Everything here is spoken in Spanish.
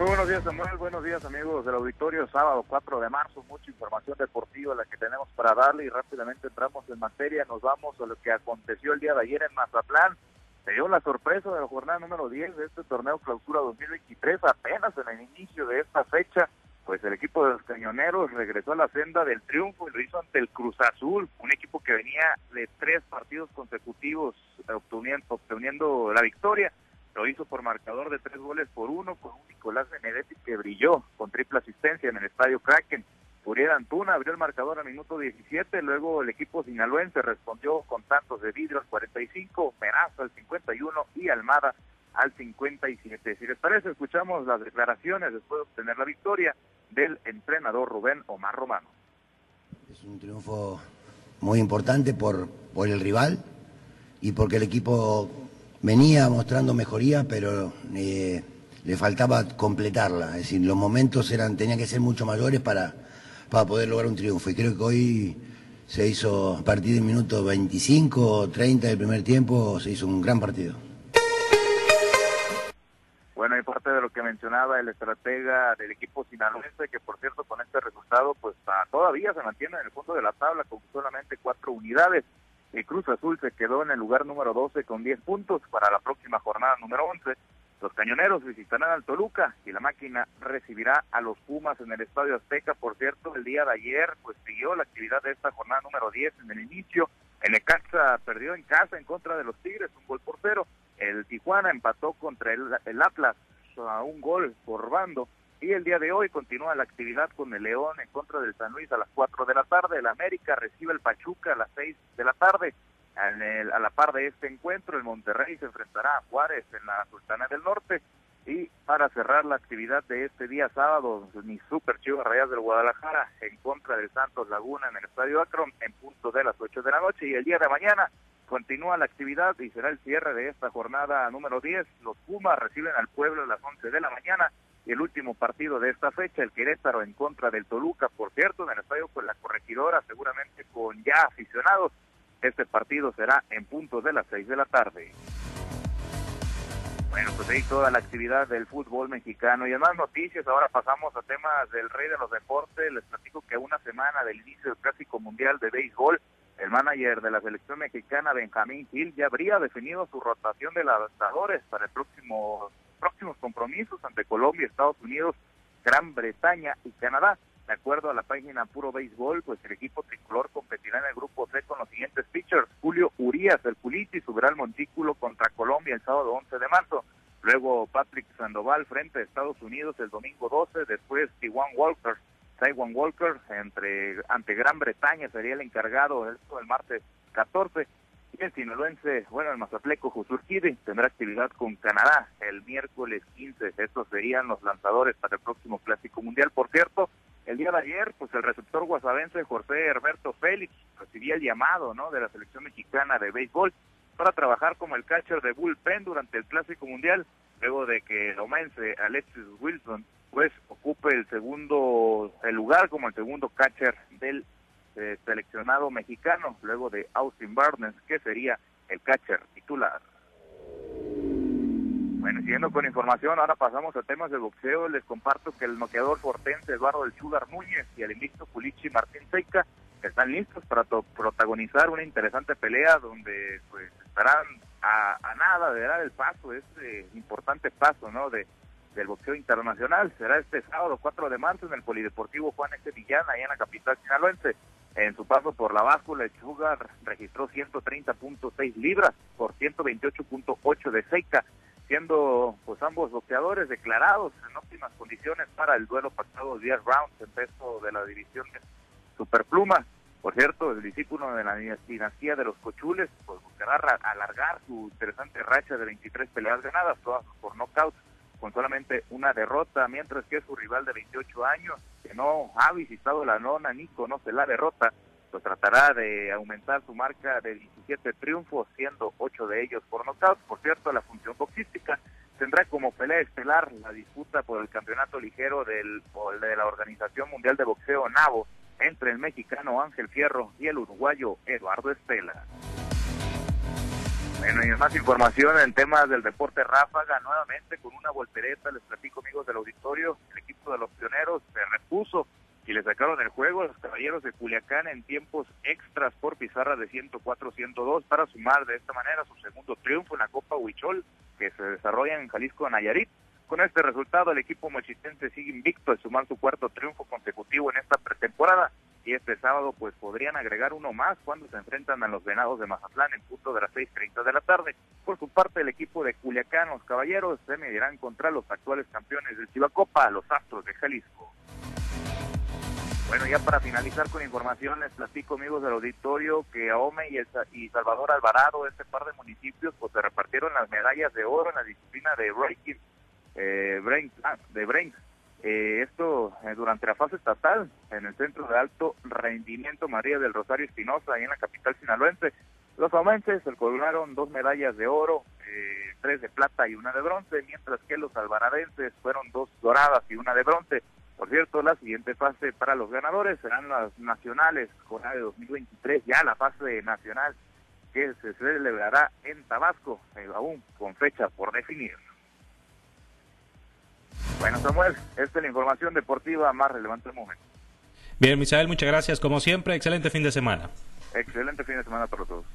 Muy buenos días, Samuel. Buenos días, amigos del auditorio. Sábado 4 de marzo, mucha información deportiva la que tenemos para darle y rápidamente entramos en materia. Nos vamos a lo que aconteció el día de ayer en Mazatlán. Se dio la sorpresa de la jornada número 10 de este torneo Clausura 2023, apenas en el inicio de esta fecha pues el equipo de los cañoneros regresó a la senda del triunfo y lo hizo ante el Cruz Azul, un equipo que venía de tres partidos consecutivos obteniendo, obteniendo la victoria. Lo hizo por marcador de tres goles por uno con un Nicolás Benedetti que brilló con triple asistencia en el estadio Kraken. Uriel Antuna abrió el marcador al minuto 17, luego el equipo sinaloense respondió con tantos de vidrio al 45, Merazo al 51 y Almada al 57. Si les parece, escuchamos las declaraciones después de obtener la victoria del entrenador Rubén Omar Romano. Es un triunfo muy importante por, por el rival y porque el equipo venía mostrando mejoría, pero eh, le faltaba completarla. Es decir, los momentos eran, tenían que ser mucho mayores para, para poder lograr un triunfo. Y creo que hoy se hizo, a partir del minuto 25 o 30 del primer tiempo, se hizo un gran partido. Bueno, y parte de lo que mencionaba el estratega del equipo sinaloense, que por cierto con este resultado pues ah, todavía se mantiene en el fondo de la tabla con solamente cuatro unidades. El Cruz Azul se quedó en el lugar número 12 con 10 puntos para la próxima jornada número 11. Los cañoneros visitarán al Toluca y la máquina recibirá a los Pumas en el Estadio Azteca. Por cierto, el día de ayer pues siguió la actividad de esta jornada número 10 en el inicio. El Necaxa perdió en casa en contra de los Tigres, un gol por cero. El Tijuana empató contra el, Atlas a un gol por bando. Y el día de hoy continúa la actividad con el León en contra del San Luis a las 4 de la tarde. El América recibe el Pachuca a las 6 de la tarde. a la par de este encuentro, el Monterrey se enfrentará a Juárez en la Sultana del Norte. Y para cerrar la actividad de este día sábado, mi Super Chivas Rayas del Guadalajara en contra del Santos Laguna en el Estadio Akron en punto de las 8 de la noche. Y el día de mañana Continúa la actividad y será el cierre de esta jornada número 10. Los Pumas reciben al pueblo a las 11 de la mañana el último partido de esta fecha, el Querétaro en contra del Toluca, por cierto, en el estadio con la corregidora, seguramente con ya aficionados. Este partido será en puntos de las 6 de la tarde. Bueno, pues ahí toda la actividad del fútbol mexicano. Y en más noticias, ahora pasamos a temas del rey de los deportes. Les platico que una semana del inicio del Clásico Mundial de Béisbol, el manager de la selección mexicana, Benjamín Gil, ya habría definido su rotación de lanzadores para el próximo próximos compromisos ante Colombia, Estados Unidos, Gran Bretaña y Canadá. De acuerdo a la página Puro Béisbol, pues el equipo tricolor competirá en el grupo C con los siguientes pitchers. Julio Urias, el Puliti, subirá al montículo contra Colombia el sábado 11 de marzo. Luego Patrick Sandoval frente a Estados Unidos el domingo 12. Después Tijuan Walker Taiwan Walker entre, ante Gran Bretaña sería el encargado el martes 14 y el sinaloense, bueno, el mazapleco Jusurquide tendrá actividad con Canadá el miércoles 15. Estos serían los lanzadores para el próximo Clásico Mundial. Por cierto, el día de ayer, pues el receptor guasavense José Herberto Félix recibía el llamado, ¿no?, de la selección mexicana de béisbol para trabajar como el catcher de bullpen durante el Clásico Mundial, luego de que el omense Alexis Wilson pues ocupe el segundo el lugar como el segundo catcher del eh, seleccionado mexicano luego de Austin Barnes que sería el catcher titular. Bueno, siguiendo con información, ahora pasamos a temas de boxeo. Les comparto que el noqueador fortense Eduardo del Chugar Núñez y el invicto Pulichi Martín Seika están listos para protagonizar una interesante pelea donde pues estarán a, a nada de dar el paso, este importante paso, ¿no? De del boxeo internacional. Será este sábado 4 de marzo en el Polideportivo Juan Este Villana, ahí en la capital sinaloense. En su paso por la báscula, el Sugar registró 130.6 libras por 128.8 de Seika, siendo pues ambos boxeadores declarados en óptimas condiciones para el duelo pactado 10 rounds en peso de la división de Superpluma. Por cierto, el discípulo de la dinastía de los Cochules pues buscará alargar su interesante racha de 23 peleas ganadas, todas por nocaut con solamente una derrota, mientras que su rival de 28 años, que no ha visitado la nona ni conoce la derrota, pues tratará de aumentar su marca de 17 triunfos, siendo 8 de ellos por nocaut. Por cierto, la función boxística tendrá como pelea estelar la disputa por el campeonato ligero del, de la Organización Mundial de Boxeo NAVO entre el mexicano Ángel Fierro y el uruguayo Eduardo Estela. Bueno, y más información en temas del deporte ráfaga, nuevamente con una voltereta, les platico amigos del auditorio, el equipo de los pioneros se repuso y le sacaron el juego a los caballeros de Culiacán en tiempos extras por pizarra de 104-102 para sumar de esta manera su segundo triunfo en la Copa Huichol que se desarrolla en Jalisco, Nayarit. Con este resultado, el equipo mochitense sigue invicto al sumar su cuarto triunfo consecutivo en esta pretemporada y este sábado pues podrían agregar uno más cuando se enfrentan a los Venados de Mazatlán en punto de las 6.30 de la tarde. Por su parte, el equipo de Culiacán, los Caballeros, se medirán contra los actuales campeones del Chivacopa, los Astros de Jalisco. Bueno, ya para finalizar con información, les platico, amigos del auditorio, que Aome y, y Salvador Alvarado, este par de municipios, pues se repartieron las medallas de oro en la disciplina de breaking, eh, ah, de. Eh, esto eh, durante la fase estatal en el Centro de Alto Rendimiento María del Rosario Espinosa, ahí en la capital sinaloense. Los aumenses se colgaron dos medallas de oro, eh, tres de plata y una de bronce, mientras que los alvaradenses fueron dos doradas y una de bronce. Por cierto, la siguiente fase para los ganadores serán las nacionales, jornada de 2023, ya la fase nacional que se celebrará en Tabasco, eh, aún con fecha por definir. Bueno, Samuel, esta es la información deportiva más relevante del momento. Bien, Misael, muchas gracias como siempre. Excelente fin de semana. Excelente fin de semana para todos.